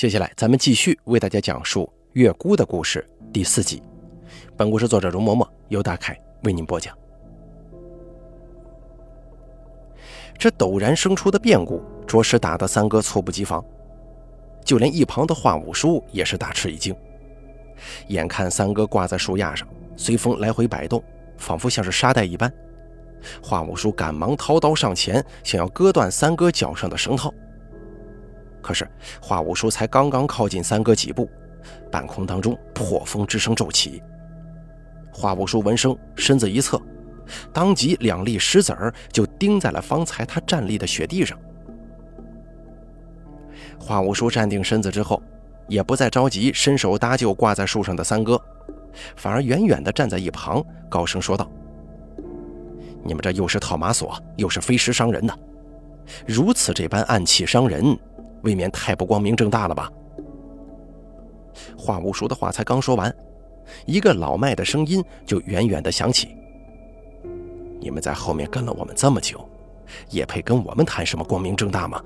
接下来，咱们继续为大家讲述月姑的故事第四集。本故事作者容嬷嬷，由大凯为您播讲。这陡然生出的变故，着实打得三哥猝不及防，就连一旁的华五叔也是大吃一惊。眼看三哥挂在树桠上，随风来回摆动，仿佛像是沙袋一般。华五叔赶忙掏刀上前，想要割断三哥脚上的绳套。可是，华五叔才刚刚靠近三哥几步，半空当中破风之声骤起。华五叔闻声，身子一侧，当即两粒石子儿就钉在了方才他站立的雪地上。华五叔站定身子之后，也不再着急伸手搭救挂在树上的三哥，反而远远地站在一旁，高声说道：“你们这又是套马索，又是飞石伤人的，如此这般暗器伤人。”未免太不光明正大了吧？华无叔的话才刚说完，一个老迈的声音就远远的响起：“你们在后面跟了我们这么久，也配跟我们谈什么光明正大吗？”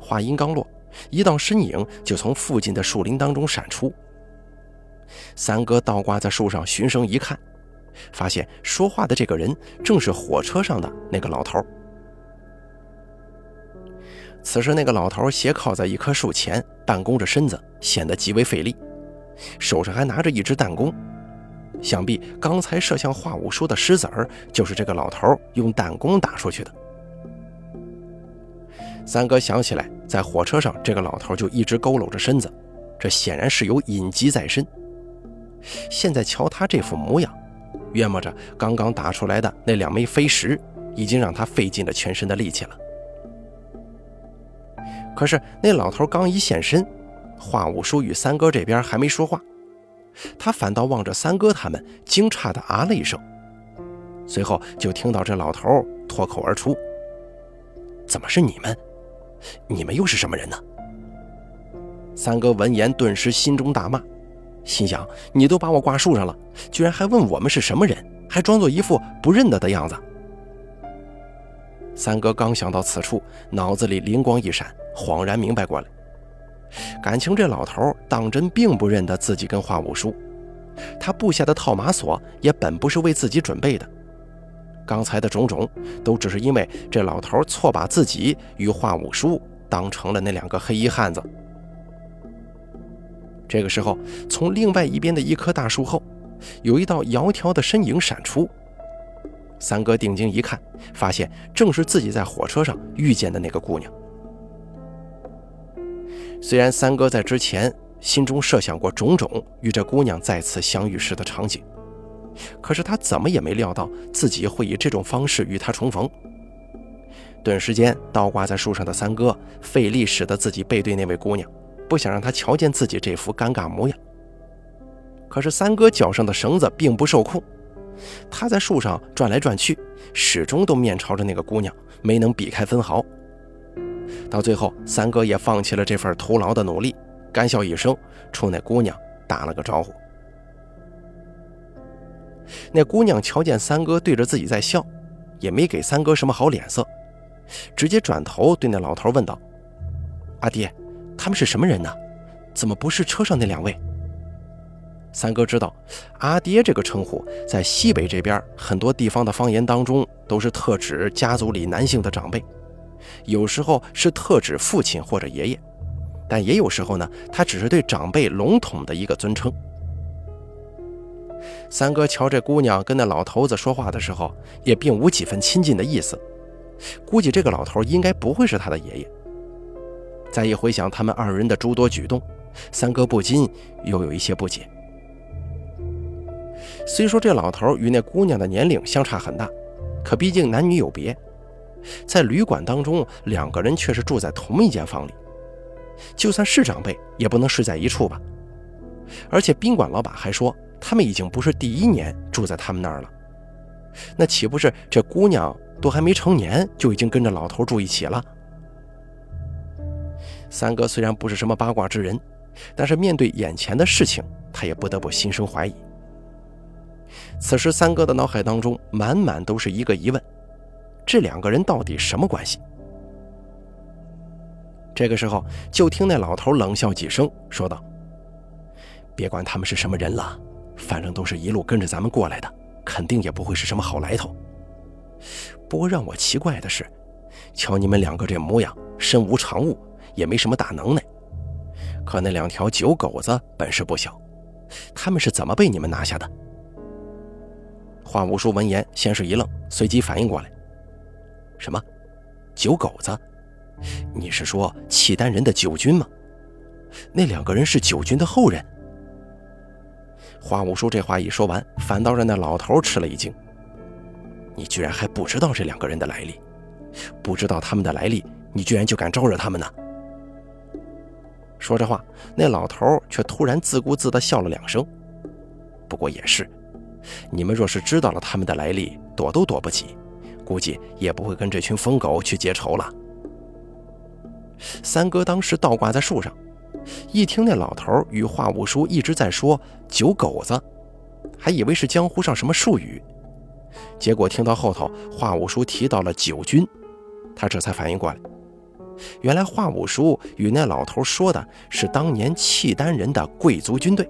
话音刚落，一道身影就从附近的树林当中闪出。三哥倒挂在树上，循声一看，发现说话的这个人正是火车上的那个老头。此时，那个老头斜靠在一棵树前，半弓着身子，显得极为费力，手上还拿着一支弹弓。想必刚才射向华五叔的石子儿，就是这个老头用弹弓打出去的。三哥想起来，在火车上，这个老头就一直佝偻着身子，这显然是有隐疾在身。现在瞧他这副模样，约摸着刚刚打出来的那两枚飞石，已经让他费尽了全身的力气了。可是那老头刚一现身，华五叔与三哥这边还没说话，他反倒望着三哥他们，惊诧地啊了一声，随后就听到这老头脱口而出：“怎么是你们？你们又是什么人呢？”三哥闻言顿时心中大骂，心想：“你都把我挂树上了，居然还问我们是什么人，还装作一副不认得的样子。”三哥刚想到此处，脑子里灵光一闪。恍然明白过来，感情这老头当真并不认得自己跟华五叔，他布下的套马索也本不是为自己准备的，刚才的种种都只是因为这老头错把自己与华五叔当成了那两个黑衣汉子。这个时候，从另外一边的一棵大树后，有一道窈窕的身影闪出，三哥定睛一看，发现正是自己在火车上遇见的那个姑娘。虽然三哥在之前心中设想过种种与这姑娘再次相遇时的场景，可是他怎么也没料到自己会以这种方式与她重逢。顿时间，倒挂在树上的三哥费力使得自己背对那位姑娘，不想让她瞧见自己这副尴尬模样。可是三哥脚上的绳子并不受控，他在树上转来转去，始终都面朝着那个姑娘，没能避开分毫。到最后，三哥也放弃了这份徒劳的努力，干笑一声，冲那姑娘打了个招呼。那姑娘瞧见三哥对着自己在笑，也没给三哥什么好脸色，直接转头对那老头问道：“阿爹，他们是什么人呢？怎么不是车上那两位？”三哥知道，阿爹这个称呼在西北这边很多地方的方言当中，都是特指家族里男性的长辈。有时候是特指父亲或者爷爷，但也有时候呢，他只是对长辈笼统的一个尊称。三哥瞧这姑娘跟那老头子说话的时候，也并无几分亲近的意思，估计这个老头应该不会是他的爷爷。再一回想他们二人的诸多举动，三哥不禁又有一些不解。虽说这老头与那姑娘的年龄相差很大，可毕竟男女有别。在旅馆当中，两个人却是住在同一间房里，就算是长辈，也不能睡在一处吧？而且宾馆老板还说，他们已经不是第一年住在他们那儿了，那岂不是这姑娘都还没成年，就已经跟着老头住一起了？三哥虽然不是什么八卦之人，但是面对眼前的事情，他也不得不心生怀疑。此时，三哥的脑海当中满满都是一个疑问。这两个人到底什么关系？这个时候，就听那老头冷笑几声，说道：“别管他们是什么人了，反正都是一路跟着咱们过来的，肯定也不会是什么好来头。不过让我奇怪的是，瞧你们两个这模样，身无长物，也没什么大能耐。可那两条酒狗子本事不小，他们是怎么被你们拿下的？”华五叔闻言，先是一愣，随即反应过来：“什么？酒狗子？”你是说契丹人的九军吗？那两个人是九军的后人。花五叔这话一说完，反倒让那老头吃了一惊。你居然还不知道这两个人的来历？不知道他们的来历，你居然就敢招惹他们呢？说着话，那老头却突然自顾自地笑了两声。不过也是，你们若是知道了他们的来历，躲都躲不及，估计也不会跟这群疯狗去结仇了。三哥当时倒挂在树上，一听那老头与华五叔一直在说“酒狗子”，还以为是江湖上什么术语，结果听到后头华五叔提到了九军，他这才反应过来，原来华五叔与那老头说的是当年契丹人的贵族军队。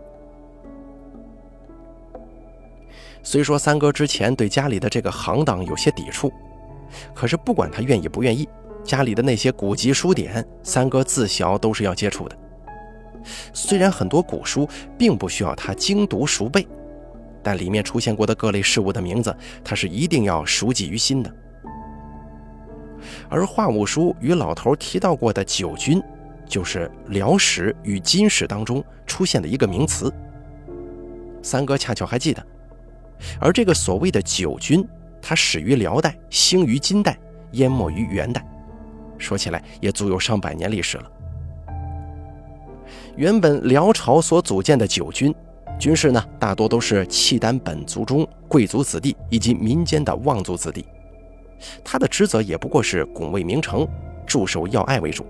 虽说三哥之前对家里的这个行当有些抵触，可是不管他愿意不愿意。家里的那些古籍书典，三哥自小都是要接触的。虽然很多古书并不需要他精读熟背，但里面出现过的各类事物的名字，他是一定要熟记于心的。而话务书与老头提到过的九军，就是辽史与金史当中出现的一个名词。三哥恰巧还记得，而这个所谓的九军，它始于辽代，兴于金代，淹没于元代。说起来也足有上百年历史了。原本辽朝所组建的九军，军士呢大多都是契丹本族中贵族子弟以及民间的望族子弟，他的职责也不过是拱卫名城、驻守要隘为主，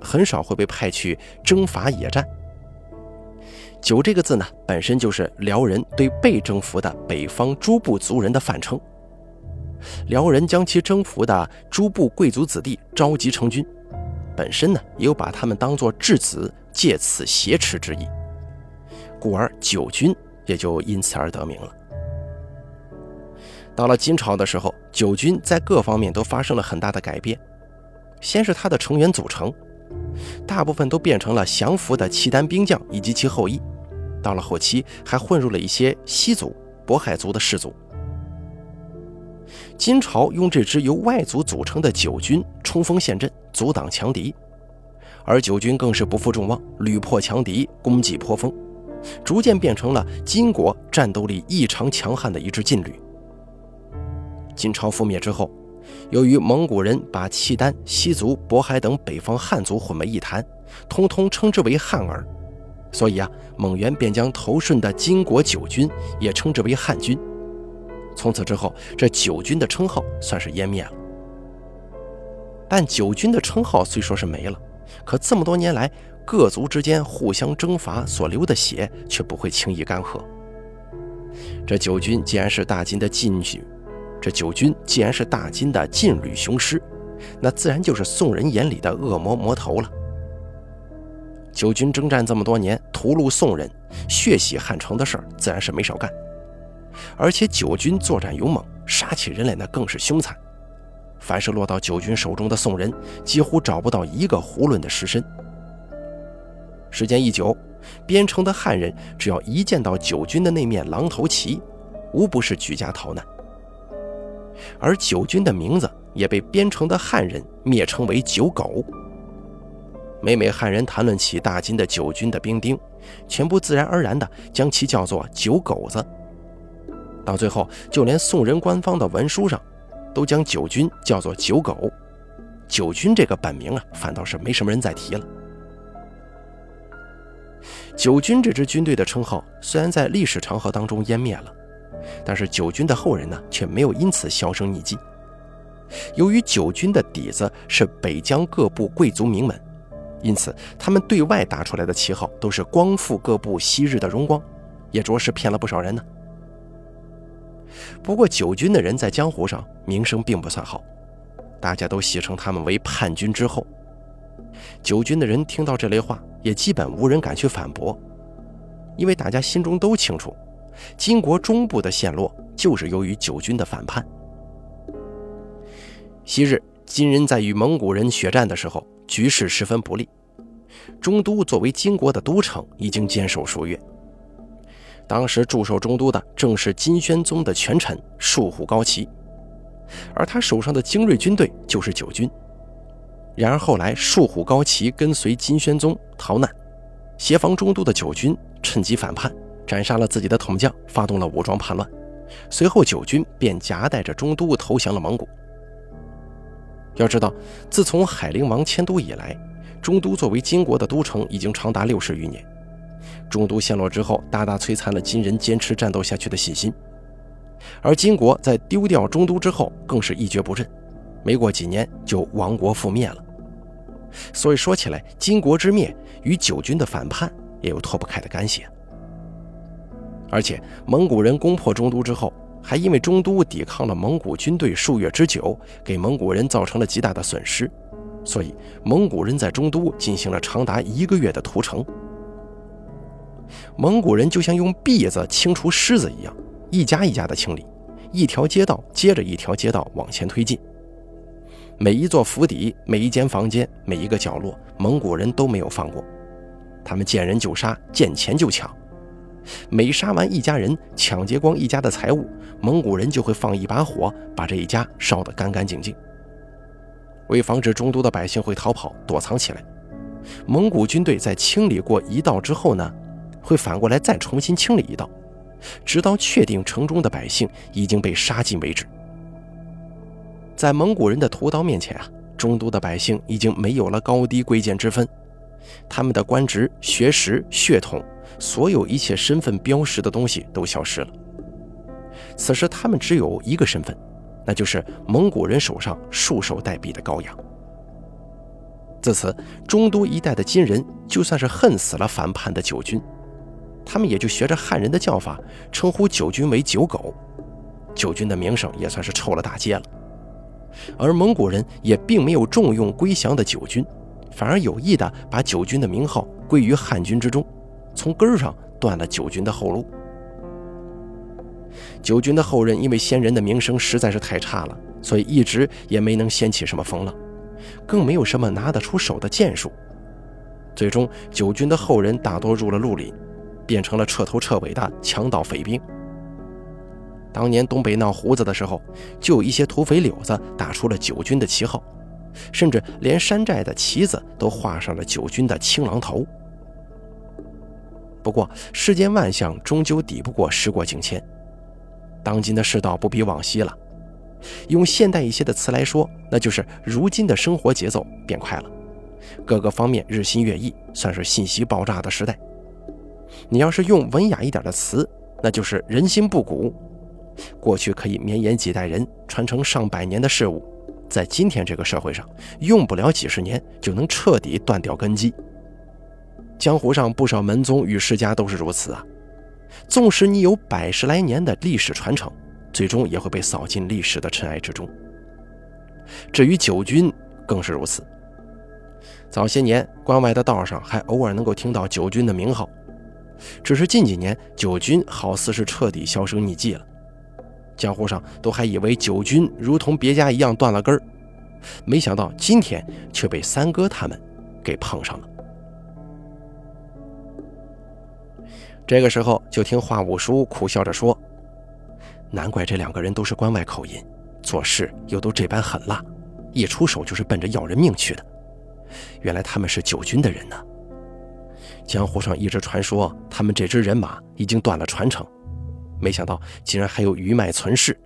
很少会被派去征伐野战。九这个字呢，本身就是辽人对被征服的北方诸部族人的泛称。辽人将其征服的诸部贵族子弟召集成军，本身呢也有把他们当作质子，借此挟持之意，故而九军也就因此而得名了。到了金朝的时候，九军在各方面都发生了很大的改变。先是他的成员组成，大部分都变成了降服的契丹兵将以及其后裔，到了后期还混入了一些西族、渤海族的氏族。金朝用这支由外族组成的九军冲锋陷阵，阻挡强敌，而九军更是不负众望，屡破强敌，功绩颇丰，逐渐变成了金国战斗力异常强悍的一支劲旅。金朝覆灭之后，由于蒙古人把契丹、西族、渤海等北方汉族混为一谈，通通称之为汉儿，所以啊，蒙元便将投顺的金国九军也称之为汉军。从此之后，这九军的称号算是湮灭了。但九军的称号虽说是没了，可这么多年来，各族之间互相征伐所流的血却不会轻易干涸。这九军既然是大金的禁军，这九军既然是大金的劲旅雄狮，那自然就是宋人眼里的恶魔魔头了。九军征战这么多年，屠戮宋人、血洗汉城的事儿，自然是没少干。而且九军作战勇猛，杀起人来那更是凶残。凡是落到九军手中的宋人，几乎找不到一个囫囵的尸身。时间一久，边城的汉人只要一见到九军的那面狼头旗，无不是举家逃难。而九军的名字也被边城的汉人蔑称为“九狗”。每每汉人谈论起大金的九军的兵丁，全部自然而然地将其叫做“九狗子”。到最后，就连宋人官方的文书上，都将九军叫做九狗。九军这个本名啊，反倒是没什么人再提了。九军这支军队的称号虽然在历史长河当中湮灭了，但是九军的后人呢，却没有因此销声匿迹。由于九军的底子是北疆各部贵族名门，因此他们对外打出来的旗号都是光复各部昔日的荣光，也着实骗了不少人呢。不过九军的人在江湖上名声并不算好，大家都戏称他们为叛军之后。九军的人听到这类话，也基本无人敢去反驳，因为大家心中都清楚，金国中部的陷落就是由于九军的反叛。昔日金人在与蒙古人血战的时候，局势十分不利，中都作为金国的都城，已经坚守数月。当时驻守中都的正是金宣宗的权臣树虎高齐，而他手上的精锐军队就是九军。然而后来，树虎高齐跟随金宣宗逃难，协防中都的九军趁机反叛，斩杀了自己的统将，发动了武装叛乱。随后，九军便夹带着中都投降了蒙古。要知道，自从海陵王迁都以来，中都作为金国的都城已经长达六十余年。中都陷落之后，大大摧残了金人坚持战斗下去的信心。而金国在丢掉中都之后，更是一蹶不振。没过几年就亡国覆灭了，所以说起来，金国之灭与九军的反叛也有脱不开的干系。而且蒙古人攻破中都之后，还因为中都抵抗了蒙古军队数月之久，给蒙古人造成了极大的损失，所以蒙古人在中都进行了长达一个月的屠城。蒙古人就像用篦子清除虱子一样，一家一家的清理，一条街道接着一条街道往前推进。每一座府邸、每一间房间、每一个角落，蒙古人都没有放过。他们见人就杀，见钱就抢。每杀完一家人，抢劫光一家的财物，蒙古人就会放一把火，把这一家烧得干干净净。为防止中都的百姓会逃跑躲藏起来，蒙古军队在清理过一道之后呢，会反过来再重新清理一道，直到确定城中的百姓已经被杀尽为止。在蒙古人的屠刀面前啊，中都的百姓已经没有了高低贵贱之分，他们的官职、学识、血统，所有一切身份标识的东西都消失了。此时，他们只有一个身份，那就是蒙古人手上束手待毙的羔羊。自此，中都一带的金人就算是恨死了反叛的九军，他们也就学着汉人的叫法，称呼九军为九狗，九军的名声也算是臭了大街了。而蒙古人也并没有重用归降的九军，反而有意的把九军的名号归于汉军之中，从根上断了九军的后路。九军的后人因为先人的名声实在是太差了，所以一直也没能掀起什么风浪，更没有什么拿得出手的建树。最终，九军的后人大多入了绿林，变成了彻头彻尾的强盗匪兵。当年东北闹胡子的时候，就有一些土匪柳子打出了九军的旗号，甚至连山寨的旗子都画上了九军的青狼头。不过世间万象终究抵不过时过境迁，当今的世道不比往昔了。用现代一些的词来说，那就是如今的生活节奏变快了，各个方面日新月异，算是信息爆炸的时代。你要是用文雅一点的词，那就是人心不古。过去可以绵延几代人、传承上百年的事物，在今天这个社会上，用不了几十年就能彻底断掉根基。江湖上不少门宗与世家都是如此啊。纵使你有百十来年的历史传承，最终也会被扫进历史的尘埃之中。至于九军，更是如此。早些年，关外的道上还偶尔能够听到九军的名号，只是近几年，九军好似是彻底销声匿迹了。江湖上都还以为九军如同别家一样断了根儿，没想到今天却被三哥他们给碰上了。这个时候，就听华五叔苦笑着说：“难怪这两个人都是关外口音，做事又都这般狠辣，一出手就是奔着要人命去的。原来他们是九军的人呢。江湖上一直传说他们这支人马已经断了传承。”没想到竟然还有余脉存世。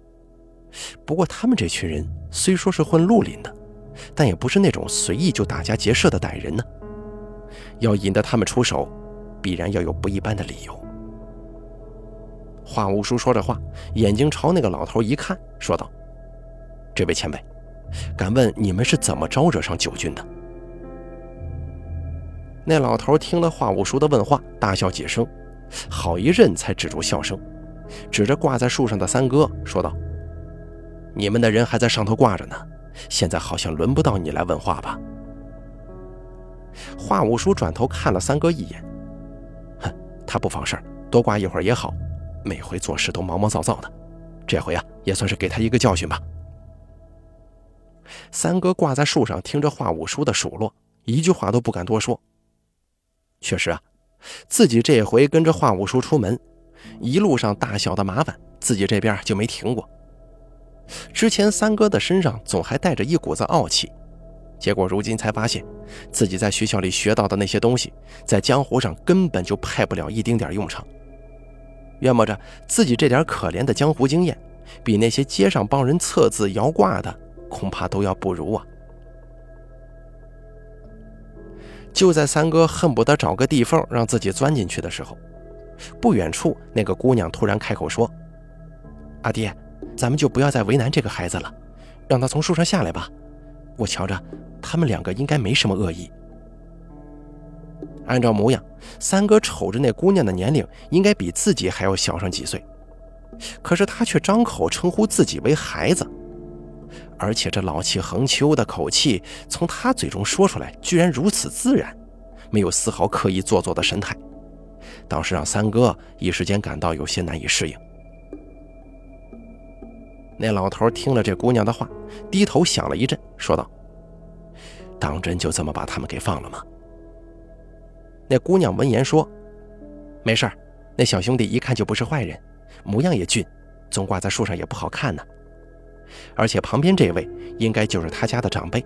不过他们这群人虽说是混绿林的，但也不是那种随意就打家劫舍的歹人呢。要引得他们出手，必然要有不一般的理由。华五叔说着话，眼睛朝那个老头一看，说道：“这位前辈，敢问你们是怎么招惹上九军的？”那老头听了华五叔的问话，大笑几声，好一阵才止住笑声。指着挂在树上的三哥说道：“你们的人还在上头挂着呢，现在好像轮不到你来问话吧？”华五叔转头看了三哥一眼，他不妨事儿，多挂一会儿也好。每回做事都毛毛躁躁的，这回啊，也算是给他一个教训吧。三哥挂在树上听着华五叔的数落，一句话都不敢多说。确实啊，自己这回跟着华五叔出门，一路上大小的麻烦，自己这边就没停过。之前三哥的身上总还带着一股子傲气。结果如今才发现，自己在学校里学到的那些东西，在江湖上根本就派不了一丁点用场。约摸着自己这点可怜的江湖经验，比那些街上帮人测字摇卦的恐怕都要不如啊！就在三哥恨不得找个地缝让自己钻进去的时候，不远处那个姑娘突然开口说：“阿爹，咱们就不要再为难这个孩子了，让他从树上下来吧。我瞧着。”他们两个应该没什么恶意。按照模样，三哥瞅着那姑娘的年龄应该比自己还要小上几岁，可是他却张口称呼自己为孩子，而且这老气横秋的口气从他嘴中说出来，居然如此自然，没有丝毫刻意做作的神态，倒是让三哥一时间感到有些难以适应。那老头听了这姑娘的话，低头想了一阵，说道。当真就这么把他们给放了吗？那姑娘闻言说：“没事儿，那小兄弟一看就不是坏人，模样也俊，总挂在树上也不好看呢。而且旁边这位应该就是他家的长辈，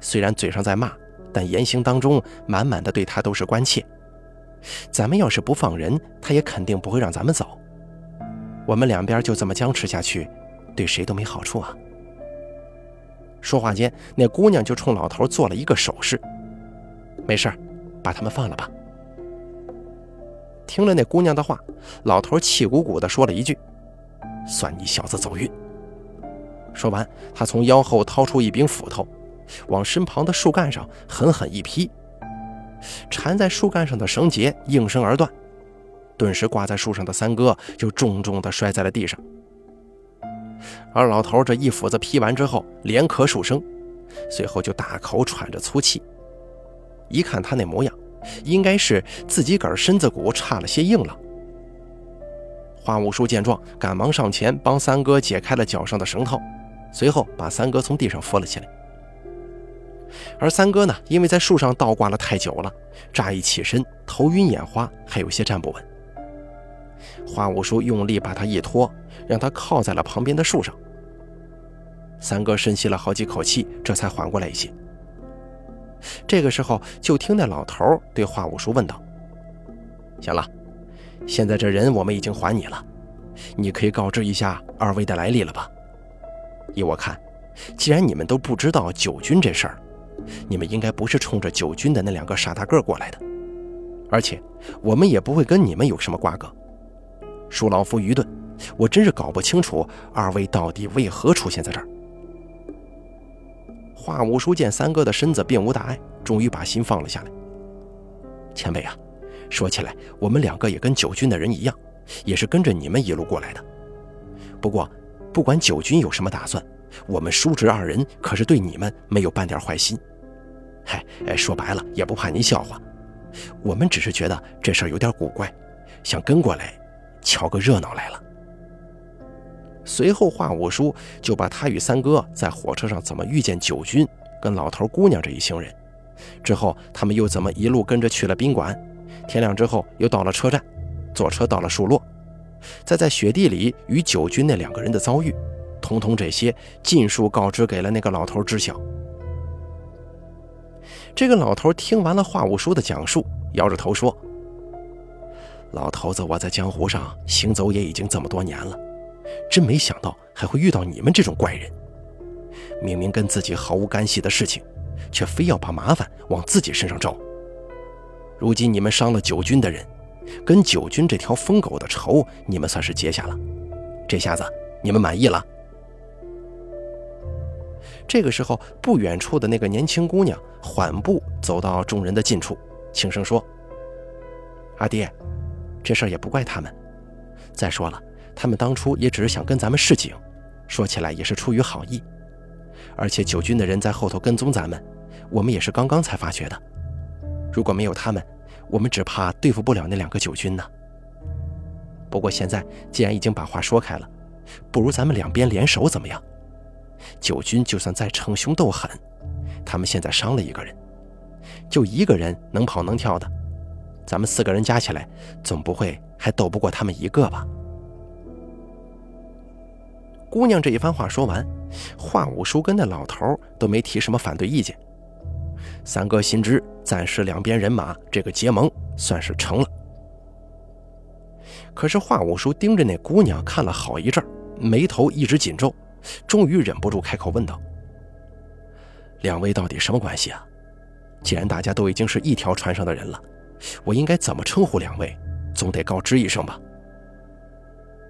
虽然嘴上在骂，但言行当中满满的对他都是关切。咱们要是不放人，他也肯定不会让咱们走。我们两边就这么僵持下去，对谁都没好处啊。”说话间，那姑娘就冲老头做了一个手势：“没事把他们放了吧。”听了那姑娘的话，老头气鼓鼓地说了一句：“算你小子走运。”说完，他从腰后掏出一柄斧头，往身旁的树干上狠狠一劈，缠在树干上的绳结应声而断，顿时挂在树上的三哥就重重地摔在了地上。而老头这一斧子劈完之后，连咳数声，随后就大口喘着粗气。一看他那模样，应该是自己个儿身子骨差了些硬朗。花五叔见状，赶忙上前帮三哥解开了脚上的绳套，随后把三哥从地上扶了起来。而三哥呢，因为在树上倒挂了太久了，乍一起身，头晕眼花，还有些站不稳。花五叔用力把他一拖，让他靠在了旁边的树上。三哥深吸了好几口气，这才缓过来一些。这个时候，就听那老头对花五叔问道：“行了，现在这人我们已经还你了，你可以告知一下二位的来历了吧？依我看，既然你们都不知道九军这事儿，你们应该不是冲着九军的那两个傻大个过来的，而且我们也不会跟你们有什么瓜葛。”恕老夫愚钝，我真是搞不清楚二位到底为何出现在这儿。华五叔见三哥的身子并无大碍，终于把心放了下来。前辈啊，说起来，我们两个也跟九军的人一样，也是跟着你们一路过来的。不过，不管九军有什么打算，我们叔侄二人可是对你们没有半点坏心。嗨，说白了也不怕您笑话，我们只是觉得这事儿有点古怪，想跟过来。瞧个热闹来了。随后，华五叔就把他与三哥在火车上怎么遇见九军、跟老头姑娘这一行人，之后他们又怎么一路跟着去了宾馆，天亮之后又到了车站，坐车到了树落，再在雪地里与九军那两个人的遭遇，通通这些尽数告知给了那个老头知晓。这个老头听完了华五叔的讲述，摇着头说。老头子，我在江湖上行走也已经这么多年了，真没想到还会遇到你们这种怪人。明明跟自己毫无干系的事情，却非要把麻烦往自己身上招。如今你们伤了九军的人，跟九军这条疯狗的仇，你们算是结下了。这下子你们满意了？这个时候，不远处的那个年轻姑娘缓步走到众人的近处，轻声说：“阿爹。”这事儿也不怪他们。再说了，他们当初也只是想跟咱们示警，说起来也是出于好意。而且九军的人在后头跟踪咱们，我们也是刚刚才发觉的。如果没有他们，我们只怕对付不了那两个九军呢。不过现在既然已经把话说开了，不如咱们两边联手怎么样？九军就算再逞凶斗狠，他们现在伤了一个人，就一个人能跑能跳的，咱们四个人加起来，总不会还斗不过他们一个吧？姑娘这一番话说完，华五叔跟那老头都没提什么反对意见。三哥心知，暂时两边人马这个结盟算是成了。可是华五叔盯着那姑娘看了好一阵，眉头一直紧皱，终于忍不住开口问道：“两位到底什么关系啊？既然大家都已经是一条船上的人了，我应该怎么称呼两位？总得告知一声吧？”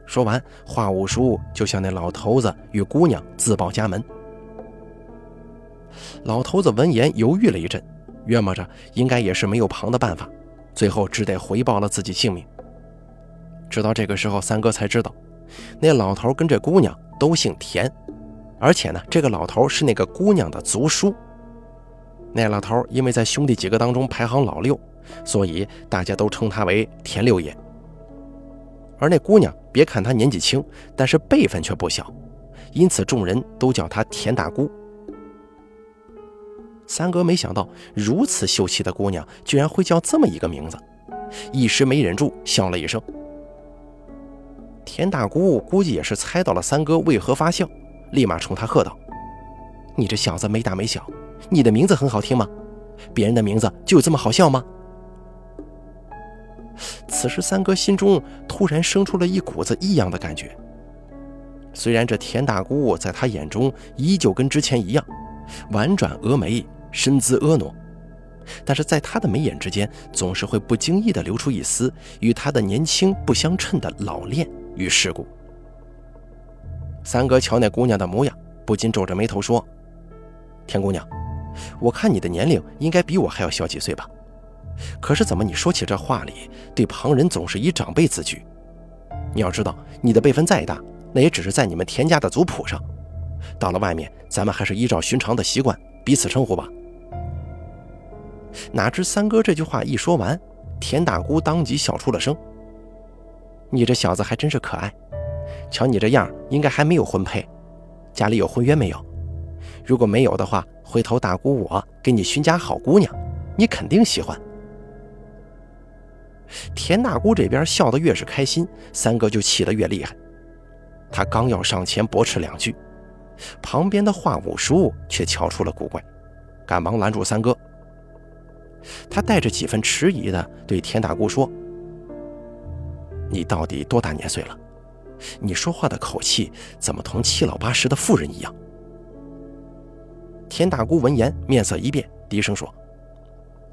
说完，华五叔就向那老头子与姑娘自报家门。老头子闻言犹豫了一阵，约摸着应该也是没有旁的办法，最后只得回报了自己姓名。直到这个时候，三哥才知道，那老头跟这姑娘都姓田，而且呢，这个老头是那个姑娘的族叔。那老头因为在兄弟几个当中排行老六，所以大家都称他为田六爷。而那姑娘，别看她年纪轻，但是辈分却不小，因此众人都叫她田大姑。三哥没想到，如此秀气的姑娘居然会叫这么一个名字，一时没忍住笑了一声。田大姑估计也是猜到了三哥为何发笑，立马冲他喝道：“你这小子没大没小，你的名字很好听吗？别人的名字就这么好笑吗？”此时，三哥心中突然生出了一股子异样的感觉。虽然这田大姑在他眼中依旧跟之前一样，婉转峨眉。身姿婀娜，但是在他的眉眼之间，总是会不经意地流出一丝与他的年轻不相称的老练与世故。三哥瞧那姑娘的模样，不禁皱着眉头说：“田姑娘，我看你的年龄应该比我还要小几岁吧？可是怎么你说起这话里，对旁人总是以长辈自居？你要知道，你的辈分再大，那也只是在你们田家的族谱上。到了外面，咱们还是依照寻常的习惯彼此称呼吧。”哪知三哥这句话一说完，田大姑当即笑出了声：“你这小子还真是可爱，瞧你这样，应该还没有婚配，家里有婚约没有？如果没有的话，回头大姑我给你寻家好姑娘，你肯定喜欢。”田大姑这边笑得越是开心，三哥就气得越厉害。他刚要上前驳斥两句，旁边的华五叔却瞧出了古怪，赶忙拦住三哥。他带着几分迟疑的对田大姑说：“你到底多大年岁了？你说话的口气怎么同七老八十的妇人一样？”田大姑闻言面色一变，低声说：“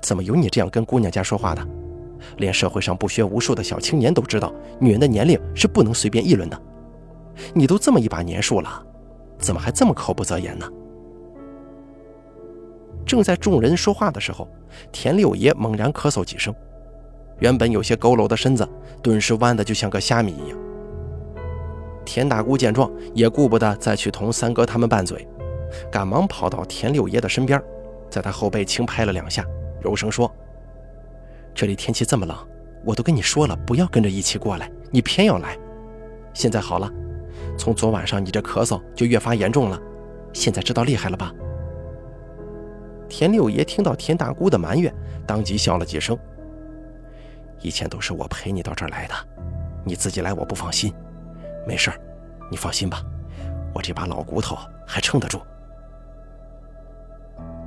怎么有你这样跟姑娘家说话的？连社会上不学无术的小青年都知道，女人的年龄是不能随便议论的。你都这么一把年数了，怎么还这么口不择言呢？”正在众人说话的时候，田六爷猛然咳嗽几声，原本有些佝偻的身子顿时弯得就像个虾米一样。田大姑见状，也顾不得再去同三哥他们拌嘴，赶忙跑到田六爷的身边，在他后背轻拍了两下，柔声说：“这里天气这么冷，我都跟你说了不要跟着一起过来，你偏要来。现在好了，从昨晚上你这咳嗽就越发严重了，现在知道厉害了吧？”田六爷听到田大姑的埋怨，当即笑了几声。以前都是我陪你到这儿来的，你自己来我不放心。没事儿，你放心吧，我这把老骨头还撑得住。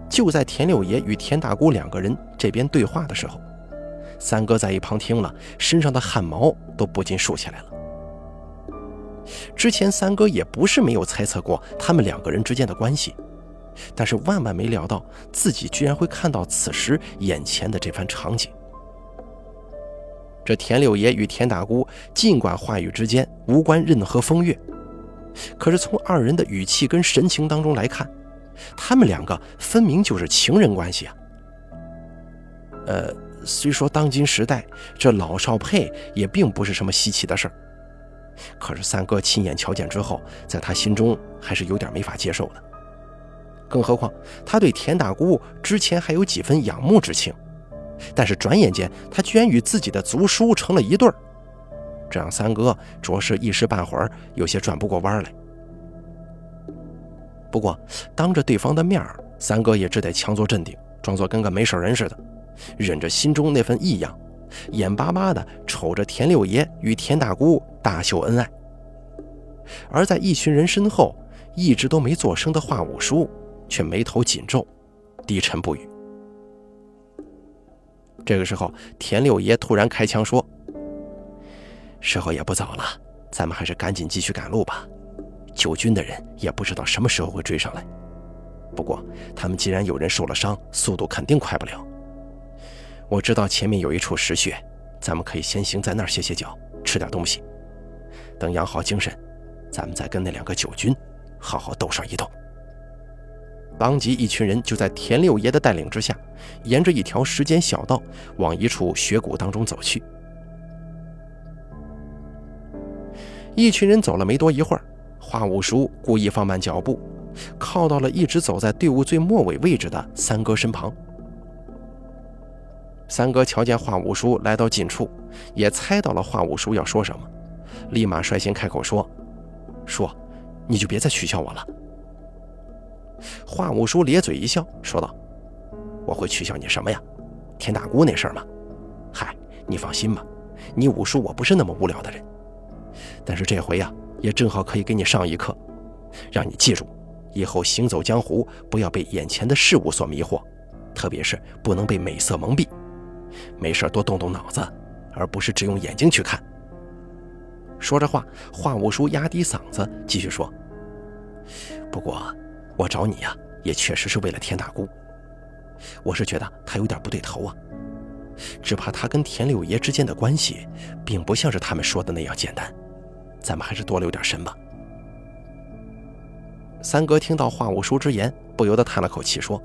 就在田六爷与田大姑两个人这边对话的时候，三哥在一旁听了，身上的汗毛都不禁竖起来了。之前三哥也不是没有猜测过他们两个人之间的关系。但是万万没料到，自己居然会看到此时眼前的这番场景。这田六爷与田大姑尽管话语之间无关任何风月，可是从二人的语气跟神情当中来看，他们两个分明就是情人关系啊。呃，虽说当今时代这老少配也并不是什么稀奇的事儿，可是三哥亲眼瞧见之后，在他心中还是有点没法接受的。更何况，他对田大姑之前还有几分仰慕之情，但是转眼间他居然与自己的族叔成了一对儿，这让三哥着实一时半会儿有些转不过弯来。不过当着对方的面三哥也只得强作镇定，装作跟个没事人似的，忍着心中那份异样，眼巴巴地瞅着田六爷与田大姑大秀恩爱。而在一群人身后，一直都没作声的华五叔却眉头紧皱，低沉不语。这个时候，田六爷突然开枪说：“时候也不早了，咱们还是赶紧继续赶路吧。九军的人也不知道什么时候会追上来。不过，他们既然有人受了伤，速度肯定快不了。我知道前面有一处石穴，咱们可以先行在那儿歇歇脚，吃点东西。等养好精神，咱们再跟那两个九军好好斗上一斗。”当即，一群人就在田六爷的带领之下，沿着一条石间小道往一处雪谷当中走去。一群人走了没多一会儿，花五叔故意放慢脚步，靠到了一直走在队伍最末尾位置的三哥身旁。三哥瞧见华五叔来到近处，也猜到了华五叔要说什么，立马率先开口说：“叔，你就别再取笑我了。”华五叔咧嘴一笑，说道：“我会取笑你什么呀？田大姑那事儿吗？嗨，你放心吧，你五叔我不是那么无聊的人。但是这回呀，也正好可以给你上一课，让你记住，以后行走江湖不要被眼前的事物所迷惑，特别是不能被美色蒙蔽。没事多动动脑子，而不是只用眼睛去看。”说着话，华五叔压低嗓子继续说：“不过……”我找你呀，也确实是为了田大姑。我是觉得他有点不对头啊，只怕他跟田六爷之间的关系，并不像是他们说的那样简单。咱们还是多留点神吧。三哥听到华五叔之言，不由得叹了口气，说：“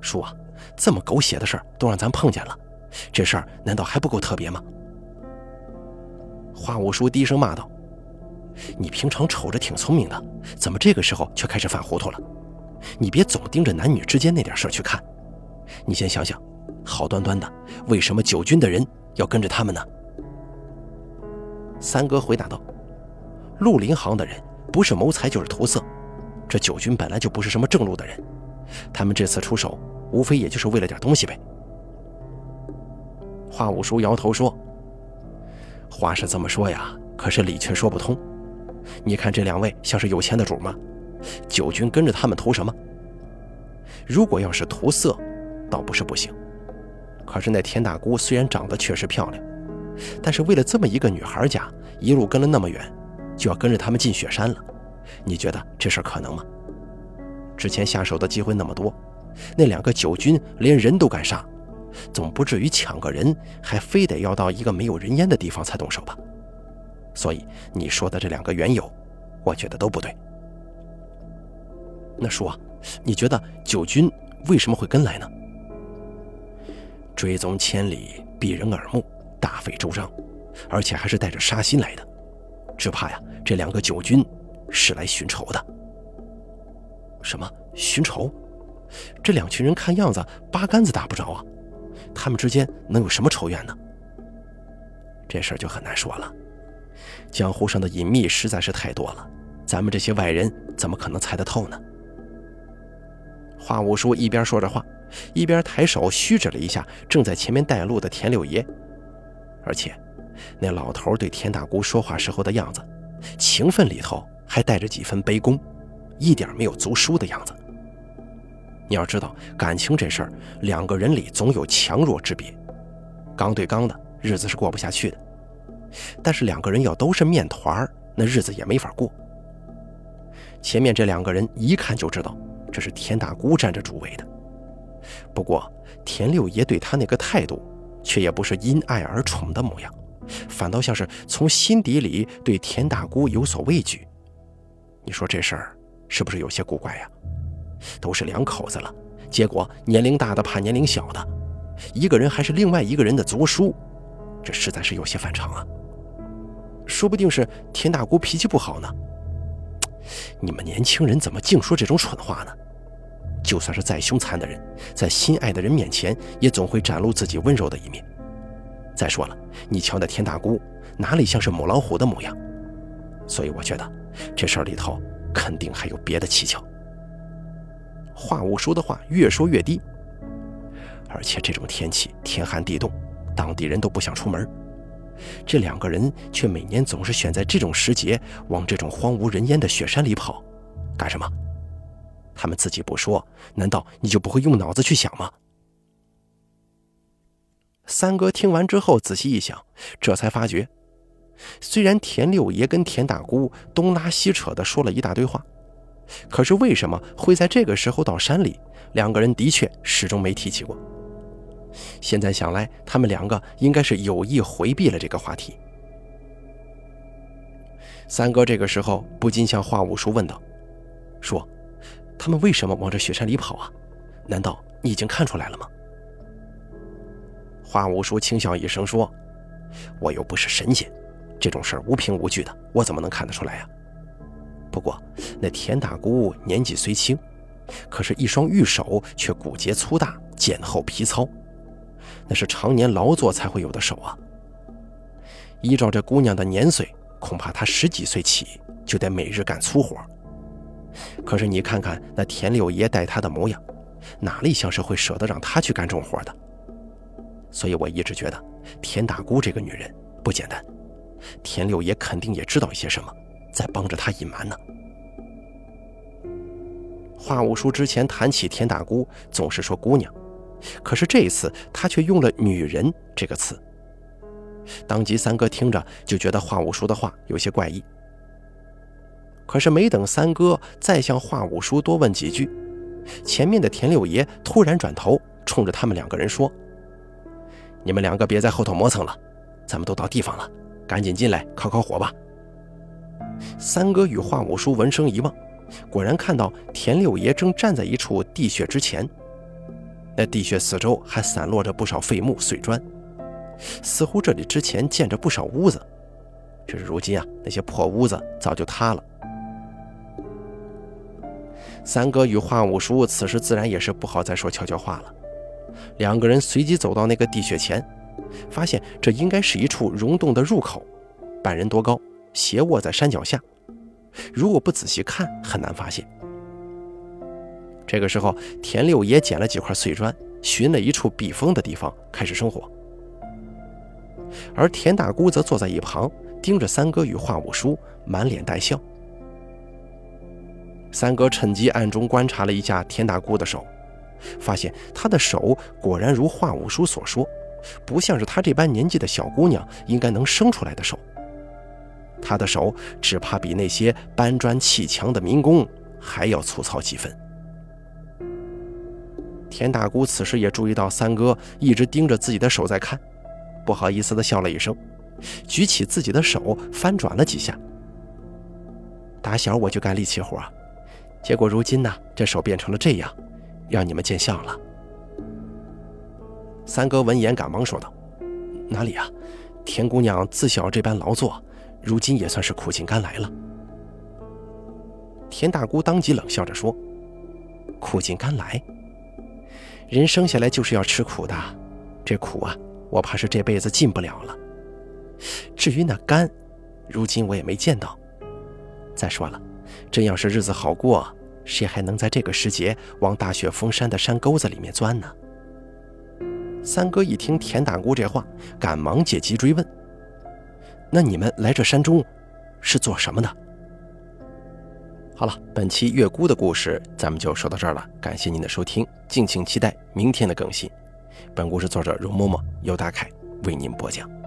叔啊，这么狗血的事儿都让咱碰见了，这事儿难道还不够特别吗？”华五叔低声骂道。你平常瞅着挺聪明的，怎么这个时候却开始犯糊涂了？你别总盯着男女之间那点事儿去看，你先想想，好端端的，为什么九军的人要跟着他们呢？三哥回答道：“绿林行的人不是谋财就是图色，这九军本来就不是什么正路的人，他们这次出手，无非也就是为了点东西呗。”华五叔摇头说：“话是这么说呀，可是理却说不通。”你看这两位像是有钱的主吗？九军跟着他们图什么？如果要是图色，倒不是不行。可是那田大姑虽然长得确实漂亮，但是为了这么一个女孩家，一路跟了那么远，就要跟着他们进雪山了。你觉得这事可能吗？之前下手的机会那么多，那两个九军连人都敢杀，总不至于抢个人还非得要到一个没有人烟的地方才动手吧？所以你说的这两个缘由，我觉得都不对。那叔啊，你觉得九军为什么会跟来呢？追踪千里，避人耳目，大费周章，而且还是带着杀心来的，只怕呀，这两个九军是来寻仇的。什么寻仇？这两群人看样子八竿子打不着啊，他们之间能有什么仇怨呢？这事儿就很难说了。江湖上的隐秘实在是太多了，咱们这些外人怎么可能猜得透呢？华五叔一边说着话，一边抬手虚指了一下正在前面带路的田六爷，而且，那老头对田大姑说话时候的样子，情分里头还带着几分卑躬，一点没有足叔的样子。你要知道，感情这事儿，两个人里总有强弱之别，刚对刚的日子是过不下去的。但是两个人要都是面团儿那日子也没法过。前面这两个人一看就知道，这是田大姑占着主位的。不过田六爷对他那个态度，却也不是因爱而宠的模样，反倒像是从心底里对田大姑有所畏惧。你说这事儿是不是有些古怪呀？都是两口子了，结果年龄大的怕年龄小的，一个人还是另外一个人的族叔，这实在是有些反常啊。说不定是田大姑脾气不好呢。你们年轻人怎么净说这种蠢话呢？就算是再凶残的人，在心爱的人面前，也总会展露自己温柔的一面。再说了，你瞧那田大姑，哪里像是母老虎的模样？所以我觉得这事儿里头肯定还有别的蹊跷。话务说的话越说越低，而且这种天气天寒地冻，当地人都不想出门。这两个人却每年总是选在这种时节往这种荒无人烟的雪山里跑，干什么？他们自己不说，难道你就不会用脑子去想吗？三哥听完之后仔细一想，这才发觉，虽然田六爷跟田大姑东拉西扯的说了一大堆话，可是为什么会在这个时候到山里？两个人的确始终没提起过。现在想来，他们两个应该是有意回避了这个话题。三哥这个时候不禁向华五叔问道：“说，他们为什么往这雪山里跑啊？难道你已经看出来了吗？”华五叔轻笑一声说：“我又不是神仙，这种事儿无凭无据的，我怎么能看得出来呀？不过那田大姑年纪虽轻，可是一双玉手却骨节粗大，肩厚皮糙。”那是常年劳作才会有的手啊！依照这姑娘的年岁，恐怕她十几岁起就得每日干粗活。可是你看看那田六爷待她的模样，哪里像是会舍得让她去干重活的？所以我一直觉得田大姑这个女人不简单，田六爷肯定也知道一些什么，在帮着她隐瞒呢。华五叔之前谈起田大姑，总是说姑娘。可是这一次，他却用了“女人”这个词。当即，三哥听着就觉得华五叔的话有些怪异。可是没等三哥再向华五叔多问几句，前面的田六爷突然转头冲着他们两个人说：“你们两个别在后头磨蹭了，咱们都到地方了，赶紧进来烤烤火吧。”三哥与华五叔闻声一望，果然看到田六爷正站在一处地穴之前。那地穴四周还散落着不少废木碎砖，似乎这里之前建着不少屋子，只是如今啊，那些破屋子早就塌了。三哥与华五叔此时自然也是不好再说悄悄话了，两个人随即走到那个地穴前，发现这应该是一处溶洞的入口，半人多高，斜卧在山脚下，如果不仔细看，很难发现。这个时候，田六爷捡了几块碎砖，寻了一处避风的地方，开始生火。而田大姑则坐在一旁，盯着三哥与华五叔，满脸带笑。三哥趁机暗中观察了一下田大姑的手，发现她的手果然如华五叔所说，不像是她这般年纪的小姑娘应该能生出来的手。他的手只怕比那些搬砖砌墙的民工还要粗糙几分。田大姑此时也注意到三哥一直盯着自己的手在看，不好意思的笑了一声，举起自己的手翻转了几下。打小我就干力气活，结果如今呢，这手变成了这样，让你们见笑了。三哥闻言赶忙说道：“哪里啊，田姑娘自小这般劳作，如今也算是苦尽甘来了。”田大姑当即冷笑着说：“苦尽甘来。”人生下来就是要吃苦的，这苦啊，我怕是这辈子尽不了了。至于那甘，如今我也没见到。再说了，真要是日子好过，谁还能在这个时节往大雪封山的山沟子里面钻呢？三哥一听田大姑这话，赶忙借机追问：“那你们来这山中是做什么的？”好了，本期月姑的故事咱们就说到这儿了，感谢您的收听，敬请期待明天的更新。本故事作者容嬷嬷由大凯为您播讲。